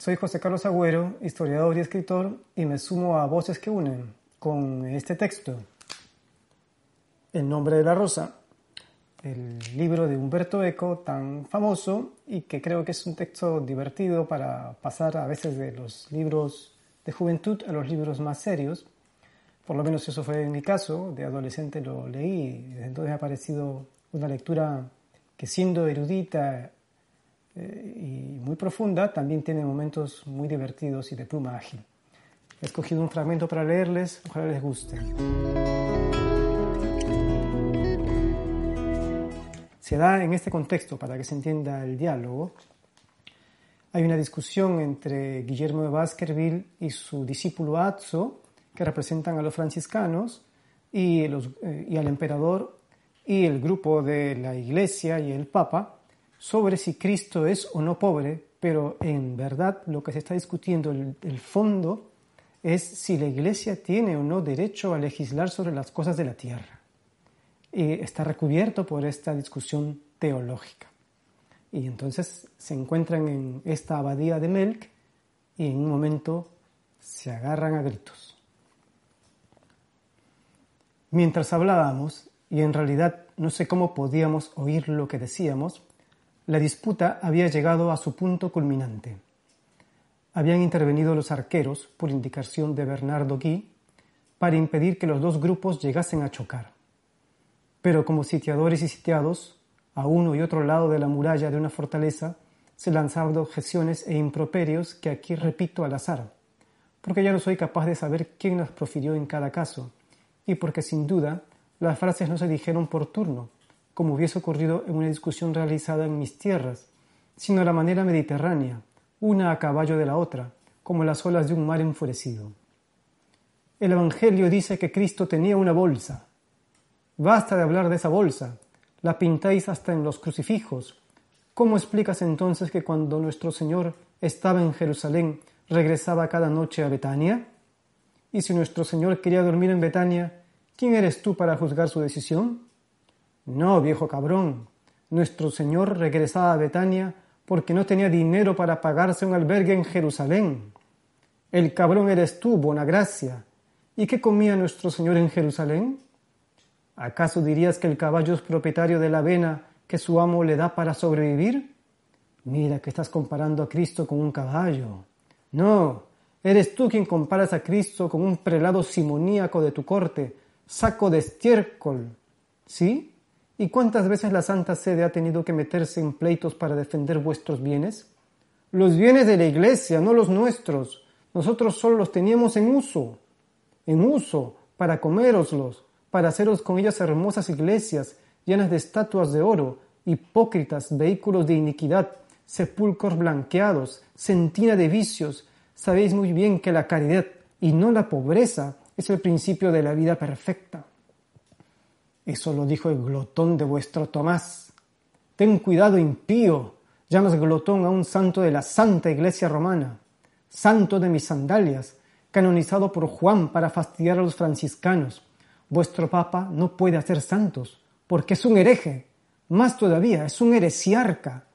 soy José Carlos Agüero, historiador y escritor, y me sumo a Voces que Unen con este texto. El nombre de la rosa, el libro de Humberto Eco, tan famoso y que creo que es un texto divertido para pasar a veces de los libros de juventud a los libros más serios. Por lo menos eso fue en mi caso, de adolescente lo leí y desde entonces ha parecido una lectura que siendo erudita eh, y muy profunda, también tiene momentos muy divertidos y de pluma ágil. He escogido un fragmento para leerles, ojalá les guste. Se da en este contexto, para que se entienda el diálogo, hay una discusión entre Guillermo de Baskerville y su discípulo Azzo, que representan a los franciscanos, y, los, eh, y al emperador y el grupo de la iglesia y el papa, sobre si Cristo es o no pobre, pero en verdad lo que se está discutiendo, el, el, fondo, es si la Iglesia tiene o no derecho a legislar sobre las cosas de la tierra. Y está recubierto por esta discusión teológica. Y entonces se encuentran en esta abadía de Melk y en un momento se agarran a gritos. Mientras hablábamos, y en realidad no sé cómo podíamos oír lo que decíamos, la disputa había llegado a su punto culminante. Habían intervenido los arqueros, por indicación de Bernardo Guy, para impedir que los dos grupos llegasen a chocar. Pero como sitiadores y sitiados, a uno y otro lado de la muralla de una fortaleza, se lanzaron objeciones e improperios que aquí repito al azar, porque ya no soy capaz de saber quién las profirió en cada caso, y porque sin duda las frases no se dijeron por turno, como hubiese ocurrido en una discusión realizada en mis tierras, sino a la manera mediterránea, una a caballo de la otra, como las olas de un mar enfurecido. El Evangelio dice que Cristo tenía una bolsa. Basta de hablar de esa bolsa, la pintáis hasta en los crucifijos. ¿Cómo explicas entonces que cuando nuestro Señor estaba en Jerusalén regresaba cada noche a Betania? Y si nuestro Señor quería dormir en Betania, ¿quién eres tú para juzgar su decisión? No, viejo cabrón. Nuestro Señor regresaba a Betania porque no tenía dinero para pagarse un albergue en Jerusalén. El cabrón eres tú, buena gracia. ¿Y qué comía nuestro Señor en Jerusalén? ¿Acaso dirías que el caballo es propietario de la avena que su amo le da para sobrevivir? Mira que estás comparando a Cristo con un caballo. No, eres tú quien comparas a Cristo con un prelado simoníaco de tu corte, saco de estiércol. ¿Sí? ¿Y cuántas veces la Santa Sede ha tenido que meterse en pleitos para defender vuestros bienes? Los bienes de la Iglesia, no los nuestros. Nosotros solo los teníamos en uso, en uso, para coméroslos, para haceros con ellas hermosas iglesias llenas de estatuas de oro, hipócritas, vehículos de iniquidad, sepulcros blanqueados, centina de vicios. Sabéis muy bien que la caridad y no la pobreza es el principio de la vida perfecta. Eso lo dijo el glotón de vuestro Tomás. Ten cuidado, impío. Llamas glotón a un santo de la Santa Iglesia Romana, santo de mis sandalias, canonizado por Juan para fastidiar a los franciscanos. Vuestro Papa no puede hacer santos, porque es un hereje. Más todavía, es un heresiarca.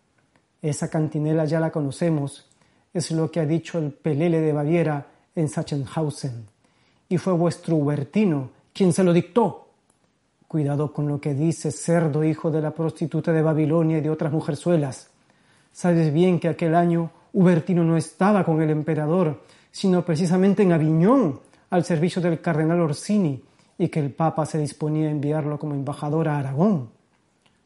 Esa cantinela ya la conocemos. Es lo que ha dicho el Pelele de Baviera en Sachsenhausen. Y fue vuestro Hubertino quien se lo dictó. Cuidado con lo que dice cerdo hijo de la prostituta de Babilonia y de otras mujerzuelas. Sabes bien que aquel año Hubertino no estaba con el emperador, sino precisamente en Aviñón, al servicio del cardenal Orsini, y que el Papa se disponía a enviarlo como embajador a Aragón.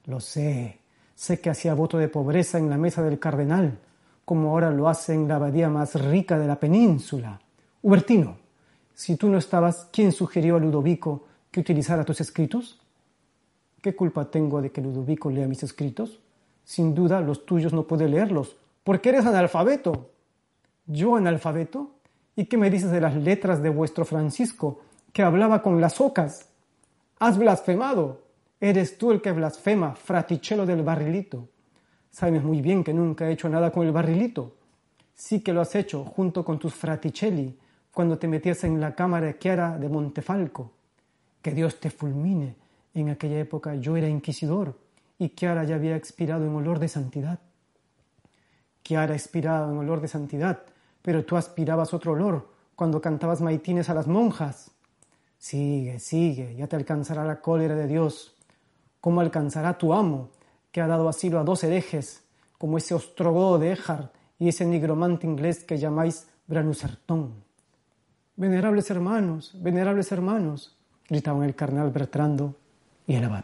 Lo sé, sé que hacía voto de pobreza en la mesa del cardenal, como ahora lo hace en la abadía más rica de la península. Hubertino, si tú no estabas, ¿quién sugirió a Ludovico que utilizara tus escritos? ¿Qué culpa tengo de que Ludovico lea mis escritos? Sin duda los tuyos no puede leerlos, porque eres analfabeto. ¿Yo analfabeto? ¿Y qué me dices de las letras de vuestro Francisco, que hablaba con las ocas? Has blasfemado. Eres tú el que blasfema, fraticello del barrilito. Sabes muy bien que nunca he hecho nada con el barrilito. Sí que lo has hecho junto con tus fraticelli cuando te metías en la cámara de Chiara de Montefalco. Que Dios te fulmine. En aquella época yo era inquisidor y Chiara ya había expirado en olor de santidad. Chiara expirado en olor de santidad, pero tú aspirabas otro olor cuando cantabas maitines a las monjas. Sigue, sigue, ya te alcanzará la cólera de Dios. ¿Cómo alcanzará tu amo, que ha dado asilo a dos herejes, como ese ostrogodo de Éjar y ese nigromante inglés que llamáis Branusertón? Venerables hermanos, venerables hermanos, gritaban el carnal Bertrando y el abad.